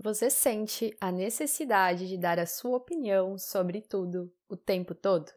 Você sente a necessidade de dar a sua opinião sobre tudo o tempo todo?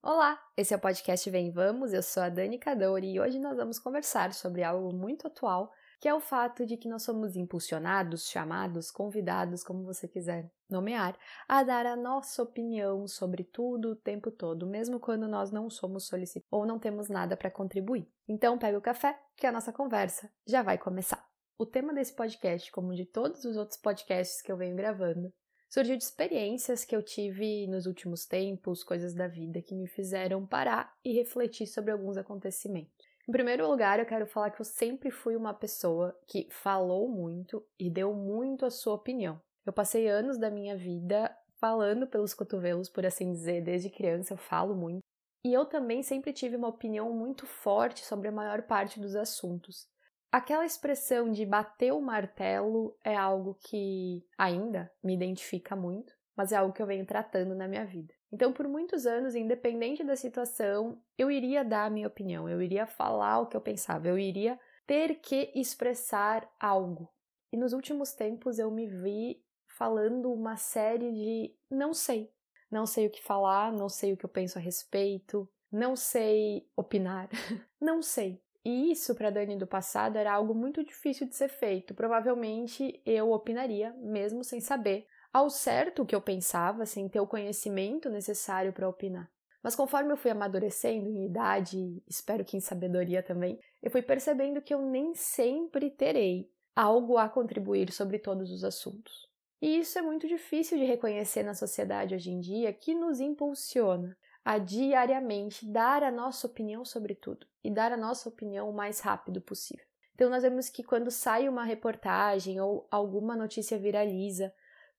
Olá, esse é o podcast Vem Vamos, eu sou a Dani Cadori e hoje nós vamos conversar sobre algo muito atual que é o fato de que nós somos impulsionados, chamados, convidados, como você quiser nomear, a dar a nossa opinião sobre tudo o tempo todo, mesmo quando nós não somos solicitados ou não temos nada para contribuir. Então, pega o café, que a nossa conversa já vai começar. O tema desse podcast, como de todos os outros podcasts que eu venho gravando, surgiu de experiências que eu tive nos últimos tempos, coisas da vida que me fizeram parar e refletir sobre alguns acontecimentos. Em primeiro lugar, eu quero falar que eu sempre fui uma pessoa que falou muito e deu muito a sua opinião. Eu passei anos da minha vida falando pelos cotovelos, por assim dizer, desde criança eu falo muito. E eu também sempre tive uma opinião muito forte sobre a maior parte dos assuntos. Aquela expressão de bater o martelo é algo que ainda me identifica muito, mas é algo que eu venho tratando na minha vida. Então, por muitos anos, independente da situação, eu iria dar a minha opinião, eu iria falar o que eu pensava, eu iria ter que expressar algo. E nos últimos tempos eu me vi falando uma série de não sei. Não sei o que falar, não sei o que eu penso a respeito, não sei opinar, não sei. E isso para Dani do passado era algo muito difícil de ser feito. Provavelmente eu opinaria, mesmo sem saber ao certo o que eu pensava, sem ter o conhecimento necessário para opinar. Mas conforme eu fui amadurecendo em idade, espero que em sabedoria também, eu fui percebendo que eu nem sempre terei algo a contribuir sobre todos os assuntos. E isso é muito difícil de reconhecer na sociedade hoje em dia, que nos impulsiona a diariamente dar a nossa opinião sobre tudo e dar a nossa opinião o mais rápido possível. Então, nós vemos que quando sai uma reportagem ou alguma notícia viraliza,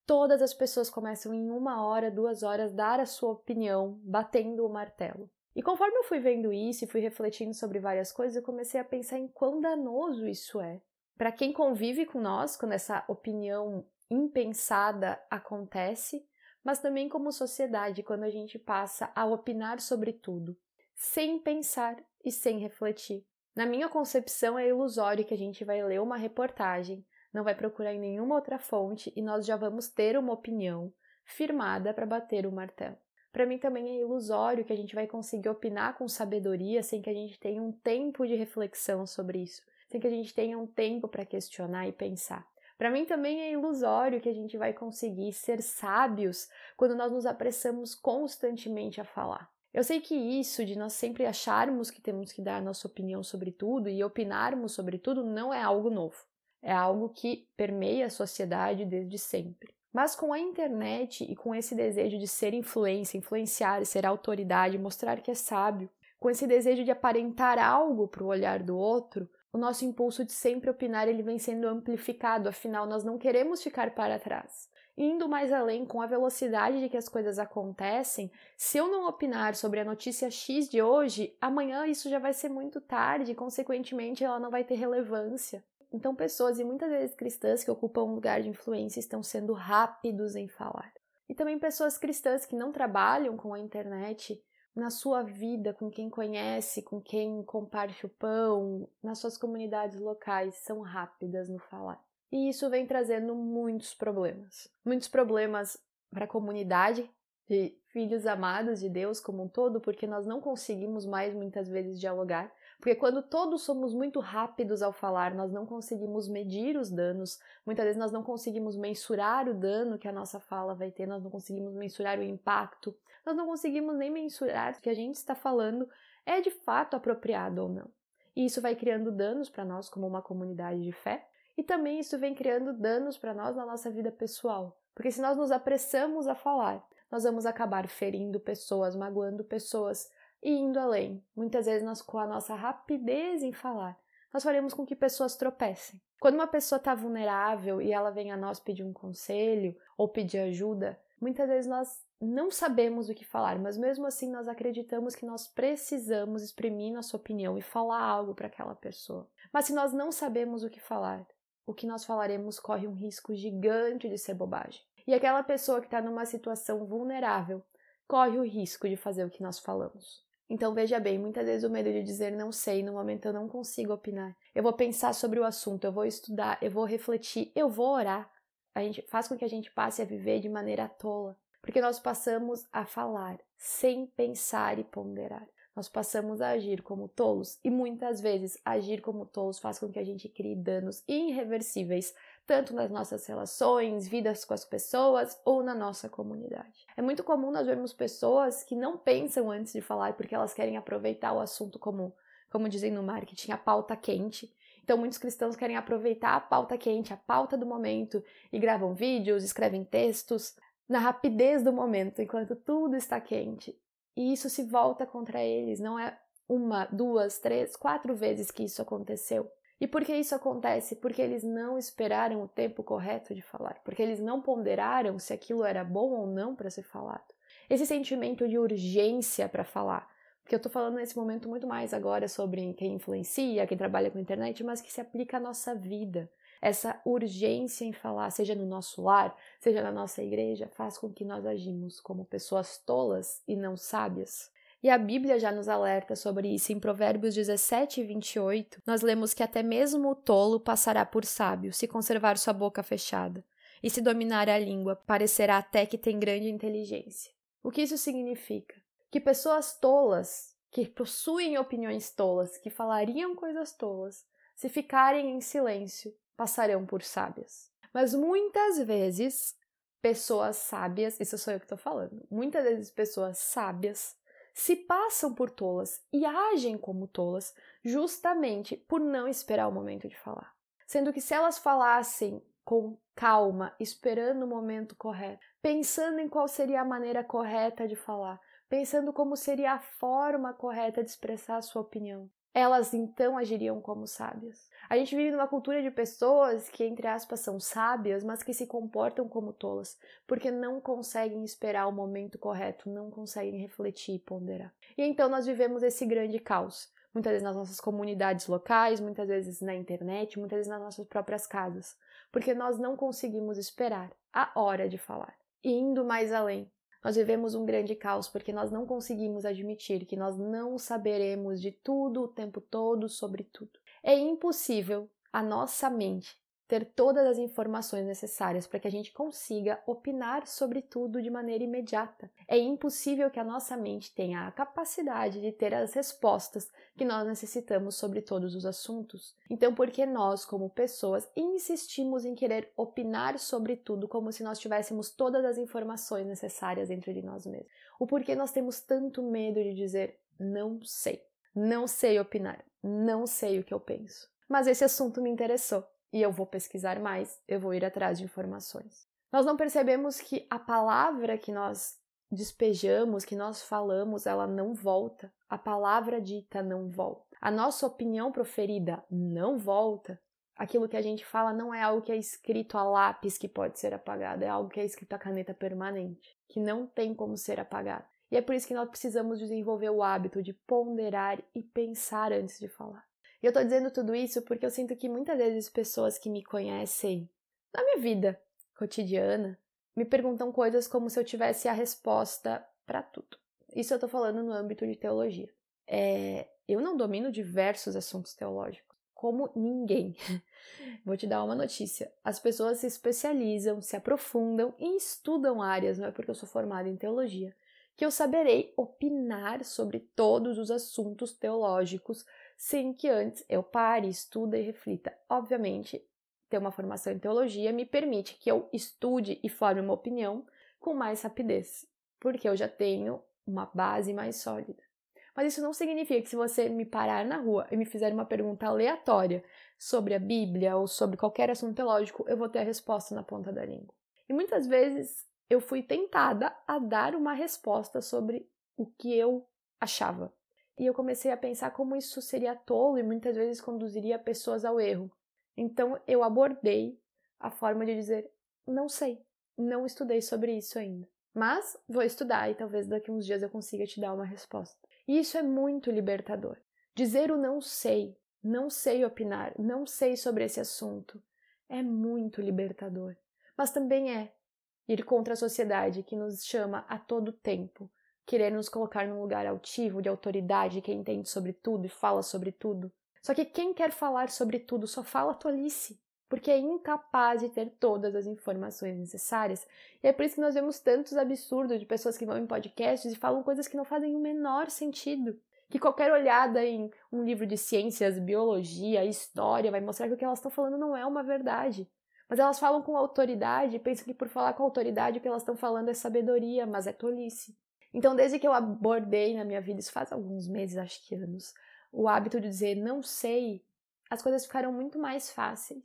todas as pessoas começam em uma hora, duas horas dar a sua opinião, batendo o martelo. E conforme eu fui vendo isso e fui refletindo sobre várias coisas, eu comecei a pensar em quão danoso isso é. Para quem convive com nós, quando essa opinião impensada acontece, mas também como sociedade, quando a gente passa a opinar sobre tudo, sem pensar e sem refletir. Na minha concepção, é ilusório que a gente vai ler uma reportagem, não vai procurar em nenhuma outra fonte e nós já vamos ter uma opinião firmada para bater o martelo. Para mim também é ilusório que a gente vai conseguir opinar com sabedoria sem que a gente tenha um tempo de reflexão sobre isso, sem que a gente tenha um tempo para questionar e pensar. Para mim também é ilusório que a gente vai conseguir ser sábios quando nós nos apressamos constantemente a falar. Eu sei que isso de nós sempre acharmos que temos que dar a nossa opinião sobre tudo e opinarmos sobre tudo não é algo novo é algo que permeia a sociedade desde sempre. Mas com a internet e com esse desejo de ser influência, influenciar, ser autoridade, mostrar que é sábio, com esse desejo de aparentar algo para o olhar do outro, o nosso impulso de sempre opinar ele vem sendo amplificado, afinal nós não queremos ficar para trás. Indo mais além com a velocidade de que as coisas acontecem, se eu não opinar sobre a notícia X de hoje, amanhã isso já vai ser muito tarde e, consequentemente, ela não vai ter relevância. Então, pessoas e muitas vezes cristãs que ocupam um lugar de influência estão sendo rápidos em falar. E também pessoas cristãs que não trabalham com a internet na sua vida, com quem conhece, com quem comparte o pão, nas suas comunidades locais, são rápidas no falar. E isso vem trazendo muitos problemas. Muitos problemas para a comunidade de filhos amados de Deus como um todo, porque nós não conseguimos mais muitas vezes dialogar porque quando todos somos muito rápidos ao falar, nós não conseguimos medir os danos, muitas vezes nós não conseguimos mensurar o dano que a nossa fala vai ter, nós não conseguimos mensurar o impacto, nós não conseguimos nem mensurar o que a gente está falando é de fato apropriado ou não. E isso vai criando danos para nós como uma comunidade de fé, e também isso vem criando danos para nós na nossa vida pessoal. Porque se nós nos apressamos a falar, nós vamos acabar ferindo pessoas, magoando pessoas, e indo além. Muitas vezes nós, com a nossa rapidez em falar, nós faremos com que pessoas tropecem. Quando uma pessoa está vulnerável e ela vem a nós pedir um conselho ou pedir ajuda, muitas vezes nós não sabemos o que falar, mas mesmo assim nós acreditamos que nós precisamos exprimir nossa opinião e falar algo para aquela pessoa. Mas se nós não sabemos o que falar, o que nós falaremos corre um risco gigante de ser bobagem. E aquela pessoa que está numa situação vulnerável corre o risco de fazer o que nós falamos. Então veja bem, muitas vezes o medo de dizer não sei, no momento eu não consigo opinar. Eu vou pensar sobre o assunto, eu vou estudar, eu vou refletir, eu vou orar. A gente faz com que a gente passe a viver de maneira tola, porque nós passamos a falar sem pensar e ponderar. Nós passamos a agir como tolos e muitas vezes agir como tolos faz com que a gente crie danos irreversíveis tanto nas nossas relações, vidas com as pessoas ou na nossa comunidade. É muito comum nós vermos pessoas que não pensam antes de falar porque elas querem aproveitar o assunto como, como dizem no marketing, a pauta quente. Então, muitos cristãos querem aproveitar a pauta quente, a pauta do momento, e gravam vídeos, escrevem textos na rapidez do momento, enquanto tudo está quente. E isso se volta contra eles. Não é uma, duas, três, quatro vezes que isso aconteceu. E por que isso acontece? Porque eles não esperaram o tempo correto de falar, porque eles não ponderaram se aquilo era bom ou não para ser falado. Esse sentimento de urgência para falar, porque eu estou falando nesse momento muito mais agora sobre quem influencia, quem trabalha com internet, mas que se aplica à nossa vida. Essa urgência em falar, seja no nosso lar, seja na nossa igreja, faz com que nós agimos como pessoas tolas e não sábias. E a Bíblia já nos alerta sobre isso. Em Provérbios 17 e 28, nós lemos que até mesmo o tolo passará por sábio, se conservar sua boca fechada. E se dominar a língua, parecerá até que tem grande inteligência. O que isso significa? Que pessoas tolas, que possuem opiniões tolas, que falariam coisas tolas, se ficarem em silêncio, passarão por sábias. Mas muitas vezes, pessoas sábias, isso sou eu que estou falando, muitas vezes pessoas sábias se passam por tolas e agem como tolas justamente por não esperar o momento de falar. Sendo que se elas falassem com calma, esperando o momento correto, pensando em qual seria a maneira correta de falar, pensando como seria a forma correta de expressar a sua opinião, elas então agiriam como sábias. A gente vive numa cultura de pessoas que, entre aspas, são sábias, mas que se comportam como tolas, porque não conseguem esperar o momento correto, não conseguem refletir e ponderar. E então nós vivemos esse grande caos. Muitas vezes nas nossas comunidades locais, muitas vezes na internet, muitas vezes nas nossas próprias casas, porque nós não conseguimos esperar a hora de falar. E indo mais além, nós vivemos um grande caos porque nós não conseguimos admitir que nós não saberemos de tudo o tempo todo sobre tudo. É impossível a nossa mente ter todas as informações necessárias para que a gente consiga opinar sobre tudo de maneira imediata. É impossível que a nossa mente tenha a capacidade de ter as respostas que nós necessitamos sobre todos os assuntos. Então, por que nós, como pessoas, insistimos em querer opinar sobre tudo como se nós tivéssemos todas as informações necessárias dentro de nós mesmos? O porquê nós temos tanto medo de dizer não sei, não sei opinar, não sei o que eu penso. Mas esse assunto me interessou e eu vou pesquisar mais, eu vou ir atrás de informações. Nós não percebemos que a palavra que nós despejamos, que nós falamos, ela não volta. A palavra dita não volta. A nossa opinião proferida não volta. Aquilo que a gente fala não é algo que é escrito a lápis que pode ser apagado, é algo que é escrito a caneta permanente, que não tem como ser apagado. E é por isso que nós precisamos desenvolver o hábito de ponderar e pensar antes de falar. E eu tô dizendo tudo isso porque eu sinto que muitas vezes pessoas que me conhecem na minha vida cotidiana me perguntam coisas como se eu tivesse a resposta para tudo. Isso eu tô falando no âmbito de teologia. É, eu não domino diversos assuntos teológicos, como ninguém. Vou te dar uma notícia. As pessoas se especializam, se aprofundam e estudam áreas, não é porque eu sou formada em teologia, que eu saberei opinar sobre todos os assuntos teológicos sem que antes eu pare, estude e reflita. Obviamente, ter uma formação em teologia me permite que eu estude e forme uma opinião com mais rapidez, porque eu já tenho uma base mais sólida. Mas isso não significa que se você me parar na rua e me fizer uma pergunta aleatória sobre a Bíblia ou sobre qualquer assunto teológico, eu vou ter a resposta na ponta da língua. E muitas vezes eu fui tentada a dar uma resposta sobre o que eu achava. E eu comecei a pensar como isso seria tolo e muitas vezes conduziria pessoas ao erro. Então eu abordei a forma de dizer: não sei, não estudei sobre isso ainda. Mas vou estudar e talvez daqui uns dias eu consiga te dar uma resposta. E isso é muito libertador. Dizer o não sei, não sei opinar, não sei sobre esse assunto, é muito libertador. Mas também é ir contra a sociedade que nos chama a todo tempo querer nos colocar num lugar altivo, de autoridade, que entende sobre tudo e fala sobre tudo. Só que quem quer falar sobre tudo só fala tolice, porque é incapaz de ter todas as informações necessárias. E é por isso que nós vemos tantos absurdos de pessoas que vão em podcasts e falam coisas que não fazem o menor sentido. Que qualquer olhada em um livro de ciências, biologia, história vai mostrar que o que elas estão falando não é uma verdade. Mas elas falam com autoridade e pensam que por falar com autoridade o que elas estão falando é sabedoria, mas é tolice. Então, desde que eu abordei na minha vida, isso faz alguns meses, acho que anos, o hábito de dizer não sei, as coisas ficaram muito mais fáceis.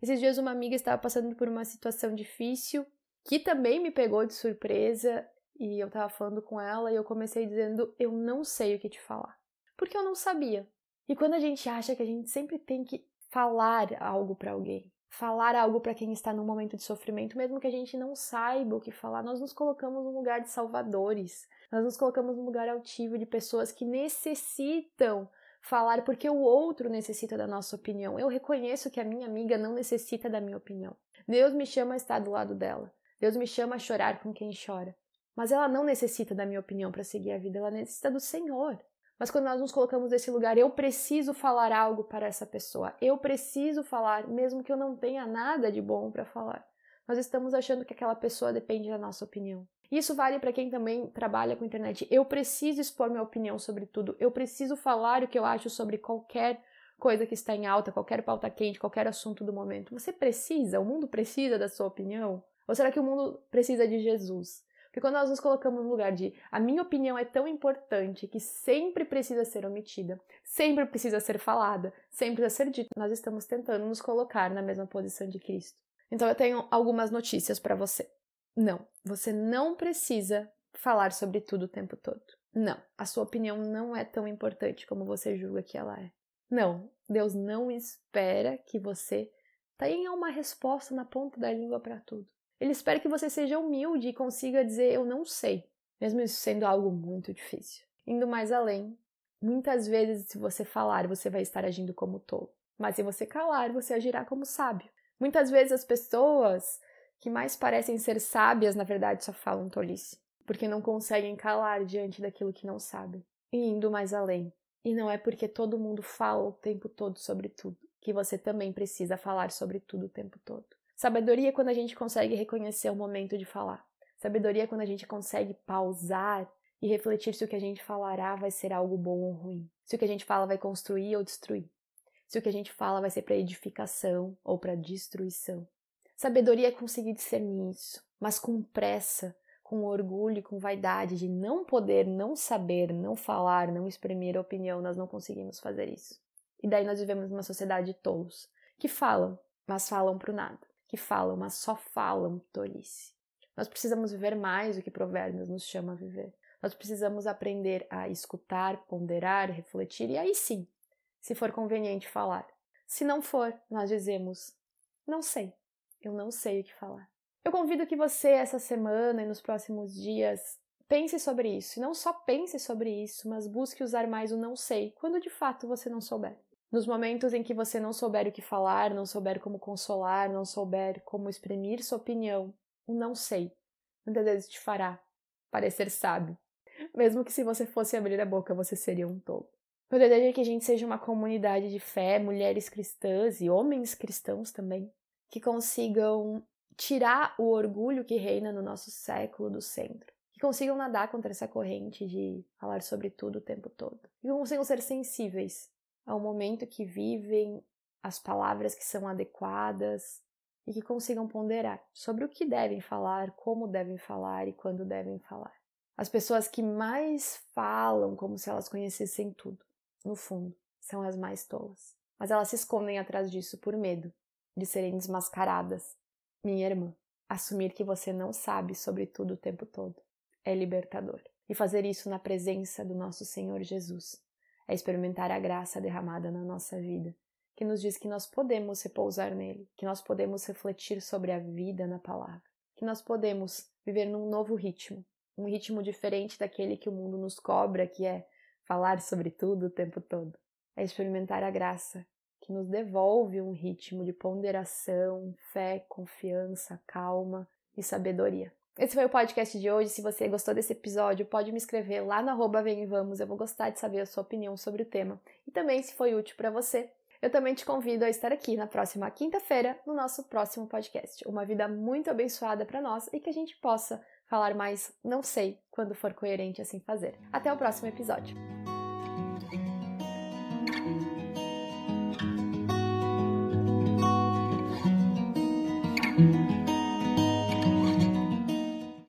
Esses dias uma amiga estava passando por uma situação difícil que também me pegou de surpresa e eu estava falando com ela e eu comecei dizendo eu não sei o que te falar, porque eu não sabia. E quando a gente acha que a gente sempre tem que falar algo para alguém, falar algo para quem está num momento de sofrimento, mesmo que a gente não saiba o que falar, nós nos colocamos num lugar de salvadores. Nós nos colocamos num lugar altivo de pessoas que necessitam falar porque o outro necessita da nossa opinião. Eu reconheço que a minha amiga não necessita da minha opinião. Deus me chama a estar do lado dela. Deus me chama a chorar com quem chora. Mas ela não necessita da minha opinião para seguir a vida, ela necessita do Senhor. Mas quando nós nos colocamos nesse lugar, eu preciso falar algo para essa pessoa. Eu preciso falar, mesmo que eu não tenha nada de bom para falar. Nós estamos achando que aquela pessoa depende da nossa opinião. Isso vale para quem também trabalha com internet. Eu preciso expor minha opinião sobre tudo. Eu preciso falar o que eu acho sobre qualquer coisa que está em alta, qualquer pauta quente, qualquer assunto do momento. Você precisa? O mundo precisa da sua opinião? Ou será que o mundo precisa de Jesus? Porque quando nós nos colocamos no lugar de a minha opinião é tão importante que sempre precisa ser omitida, sempre precisa ser falada, sempre precisa ser dita, nós estamos tentando nos colocar na mesma posição de Cristo. Então eu tenho algumas notícias para você. Não, você não precisa falar sobre tudo o tempo todo. Não, a sua opinião não é tão importante como você julga que ela é. Não, Deus não espera que você tenha uma resposta na ponta da língua para tudo. Ele espera que você seja humilde e consiga dizer eu não sei, mesmo isso sendo algo muito difícil. Indo mais além, muitas vezes se você falar, você vai estar agindo como tolo, mas se você calar, você agirá como sábio. Muitas vezes as pessoas que mais parecem ser sábias, na verdade, só falam tolice, porque não conseguem calar diante daquilo que não sabem. E indo mais além. E não é porque todo mundo fala o tempo todo sobre tudo que você também precisa falar sobre tudo o tempo todo. Sabedoria é quando a gente consegue reconhecer o momento de falar. Sabedoria é quando a gente consegue pausar e refletir se o que a gente falará vai ser algo bom ou ruim. Se o que a gente fala vai construir ou destruir. Se o que a gente fala vai ser para edificação ou para destruição. Sabedoria é conseguir discernir isso, mas com pressa, com orgulho com vaidade de não poder, não saber, não falar, não exprimir opinião, nós não conseguimos fazer isso. E daí nós vivemos numa sociedade de tolos, que falam, mas falam pro nada, que falam, mas só falam tolice. Nós precisamos viver mais do que Provérbios nos chama a viver. Nós precisamos aprender a escutar, ponderar, refletir e aí sim, se for conveniente falar. Se não for, nós dizemos: não sei eu não sei o que falar. Eu convido que você, essa semana e nos próximos dias, pense sobre isso. E não só pense sobre isso, mas busque usar mais o não sei quando de fato você não souber. Nos momentos em que você não souber o que falar, não souber como consolar, não souber como exprimir sua opinião, o não sei muitas vezes te fará parecer sábio. Mesmo que se você fosse abrir a boca, você seria um tolo. Meu desejo é que a gente seja uma comunidade de fé, mulheres cristãs e homens cristãos também, que consigam tirar o orgulho que reina no nosso século do centro, que consigam nadar contra essa corrente de falar sobre tudo o tempo todo, que consigam ser sensíveis ao momento que vivem, às palavras que são adequadas e que consigam ponderar sobre o que devem falar, como devem falar e quando devem falar. As pessoas que mais falam como se elas conhecessem tudo, no fundo, são as mais tolas. Mas elas se escondem atrás disso por medo de serem desmascaradas. Minha irmã, assumir que você não sabe sobre tudo o tempo todo é libertador. E fazer isso na presença do nosso Senhor Jesus é experimentar a graça derramada na nossa vida, que nos diz que nós podemos repousar nele, que nós podemos refletir sobre a vida na palavra, que nós podemos viver num novo ritmo, um ritmo diferente daquele que o mundo nos cobra, que é falar sobre tudo o tempo todo. É experimentar a graça que nos devolve um ritmo de ponderação, fé, confiança, calma e sabedoria. Esse foi o podcast de hoje. Se você gostou desse episódio, pode me escrever lá no arroba Vem Vamos. Eu vou gostar de saber a sua opinião sobre o tema. E também, se foi útil para você, eu também te convido a estar aqui na próxima quinta-feira, no nosso próximo podcast. Uma vida muito abençoada para nós e que a gente possa falar mais, não sei, quando for coerente assim fazer. Até o próximo episódio.